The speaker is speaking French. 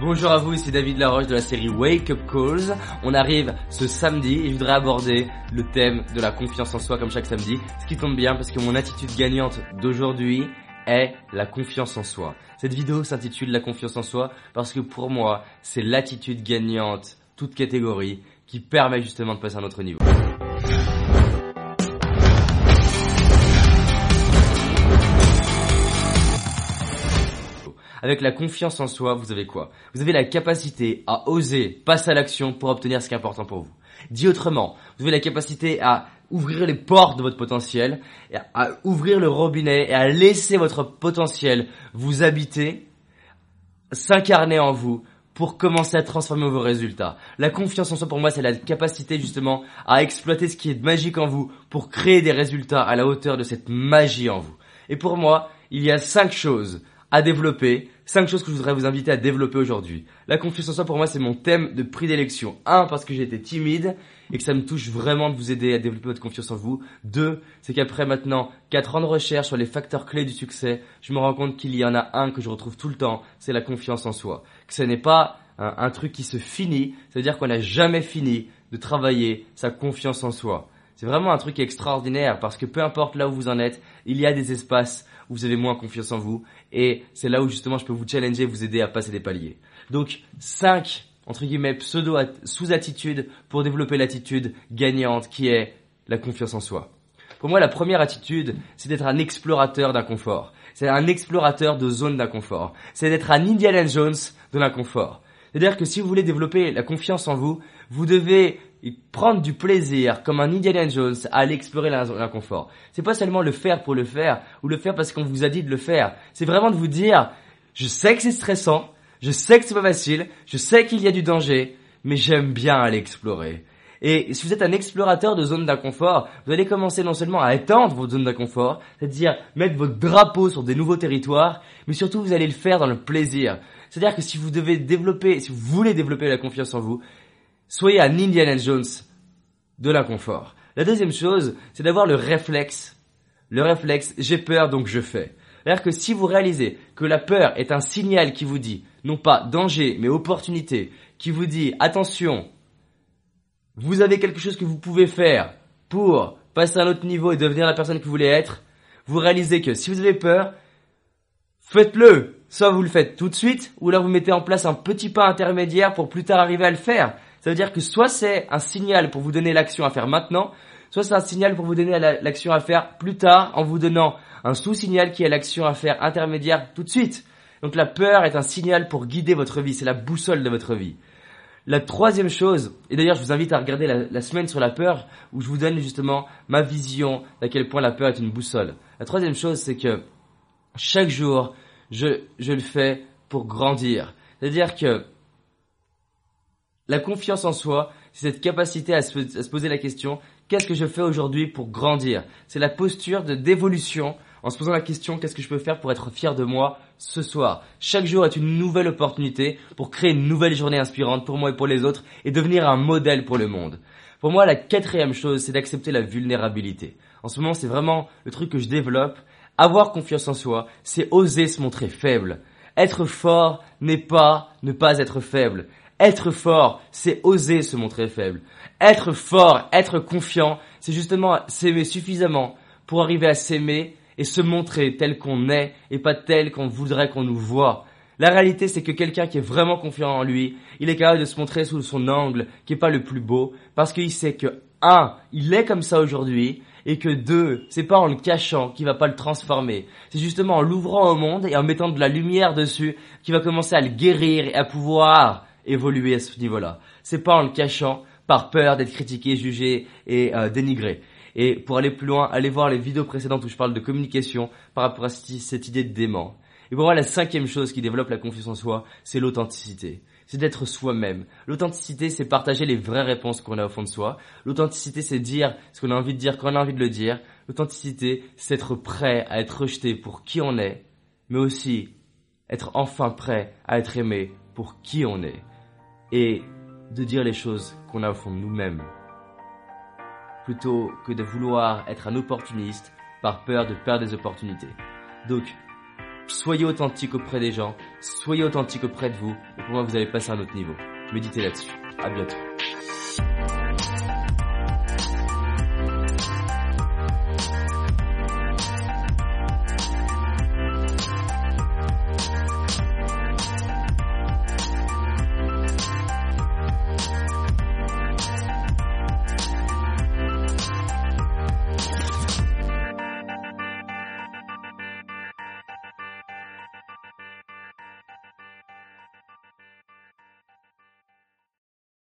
Bonjour à vous, ici David Laroche de la série Wake Up Calls. On arrive ce samedi et je voudrais aborder le thème de la confiance en soi comme chaque samedi. Ce qui tombe bien parce que mon attitude gagnante d'aujourd'hui est la confiance en soi. Cette vidéo s'intitule La confiance en soi parce que pour moi, c'est l'attitude gagnante, toute catégorie, qui permet justement de passer à un autre niveau. Avec la confiance en soi, vous avez quoi? Vous avez la capacité à oser passer à l'action pour obtenir ce qui est important pour vous. Dit autrement, vous avez la capacité à ouvrir les portes de votre potentiel, à ouvrir le robinet et à laisser votre potentiel vous habiter, s'incarner en vous pour commencer à transformer vos résultats. La confiance en soi pour moi c'est la capacité justement à exploiter ce qui est magique en vous pour créer des résultats à la hauteur de cette magie en vous. Et pour moi, il y a cinq choses à développer, cinq choses que je voudrais vous inviter à développer aujourd'hui. La confiance en soi pour moi c'est mon thème de prédilection. Un parce que j'ai été timide et que ça me touche vraiment de vous aider à développer votre confiance en vous. Deux, c'est qu'après maintenant quatre ans de recherche sur les facteurs clés du succès, je me rends compte qu'il y en a un que je retrouve tout le temps, c'est la confiance en soi. Que ce n'est pas un, un truc qui se finit, ça veut dire qu'on n'a jamais fini de travailler sa confiance en soi. C'est vraiment un truc extraordinaire parce que peu importe là où vous en êtes, il y a des espaces où vous avez moins confiance en vous et c'est là où justement je peux vous challenger, vous aider à passer des paliers. Donc 5 entre guillemets pseudo sous-attitudes pour développer l'attitude gagnante qui est la confiance en soi. Pour moi, la première attitude, c'est d'être un explorateur d'inconfort. C'est un explorateur de zone d'inconfort. C'est d'être un Indiana Jones de l'inconfort. C'est-à-dire que si vous voulez développer la confiance en vous, vous devez prendre du plaisir, comme un Indiana Jones, à aller explorer l'inconfort. C'est pas seulement le faire pour le faire, ou le faire parce qu'on vous a dit de le faire. C'est vraiment de vous dire, je sais que c'est stressant, je sais que c'est pas facile, je sais qu'il y a du danger, mais j'aime bien aller explorer. Et si vous êtes un explorateur de zone d'inconfort, vous allez commencer non seulement à étendre votre zone d'inconfort, c'est-à-dire mettre votre drapeau sur des nouveaux territoires, mais surtout vous allez le faire dans le plaisir. C'est-à-dire que si vous devez développer, si vous voulez développer la confiance en vous, soyez un Indiana Jones de l'inconfort. La deuxième chose, c'est d'avoir le réflexe. Le réflexe, j'ai peur donc je fais. C'est-à-dire que si vous réalisez que la peur est un signal qui vous dit, non pas danger, mais opportunité, qui vous dit, attention, vous avez quelque chose que vous pouvez faire pour passer à un autre niveau et devenir la personne que vous voulez être, vous réalisez que si vous avez peur, faites-le. Soit vous le faites tout de suite, ou là vous mettez en place un petit pas intermédiaire pour plus tard arriver à le faire. Ça veut dire que soit c'est un signal pour vous donner l'action à faire maintenant, soit c'est un signal pour vous donner l'action à faire plus tard en vous donnant un sous-signal qui est l'action à faire intermédiaire tout de suite. Donc la peur est un signal pour guider votre vie, c'est la boussole de votre vie. La troisième chose, et d'ailleurs je vous invite à regarder la, semaine sur la peur, où je vous donne justement ma vision d'à quel point la peur est une boussole. La troisième chose, c'est que chaque jour, je, je le fais pour grandir. C'est-à-dire que la confiance en soi, c'est cette capacité à se, poser la question, qu'est-ce que je fais aujourd'hui pour grandir? C'est la posture de d'évolution en se posant la question, qu'est-ce que je peux faire pour être fier de moi ce soir? Chaque jour est une nouvelle opportunité pour créer une nouvelle journée inspirante pour moi et pour les autres et devenir un modèle pour le monde. Pour moi, la quatrième chose, c'est d'accepter la vulnérabilité. En ce moment, c'est vraiment le truc que je développe. Avoir confiance en soi, c'est oser se montrer faible. Être fort n'est pas ne pas être faible. Être fort, c'est oser se montrer faible. Être fort, être confiant, c'est justement s'aimer suffisamment pour arriver à s'aimer et se montrer tel qu'on est et pas tel qu'on voudrait qu'on nous voit. La réalité, c'est que quelqu'un qui est vraiment confiant en lui, il est capable de se montrer sous son angle qui est pas le plus beau parce qu'il sait que un, il est comme ça aujourd'hui et que deux, c'est pas en le cachant qu'il va pas le transformer. C'est justement en l'ouvrant au monde et en mettant de la lumière dessus qu'il va commencer à le guérir et à pouvoir évoluer à ce niveau-là. C'est pas en le cachant par peur d'être critiqué, jugé et euh, dénigré. Et pour aller plus loin, allez voir les vidéos précédentes où je parle de communication par rapport à cette idée de dément. Et pour moi, la cinquième chose qui développe la confiance en soi, c'est l'authenticité. C'est d'être soi-même. L'authenticité, c'est partager les vraies réponses qu'on a au fond de soi. L'authenticité, c'est dire ce qu'on a envie de dire quand on a envie de le dire. L'authenticité, c'est être prêt à être rejeté pour qui on est, mais aussi être enfin prêt à être aimé pour qui on est et de dire les choses qu'on a au fond de nous-mêmes, plutôt que de vouloir être un opportuniste par peur de perdre des opportunités. Donc, Soyez authentique auprès des gens, soyez authentique auprès de vous, et pour moi vous allez passer à un autre niveau. Méditez là-dessus. À bientôt.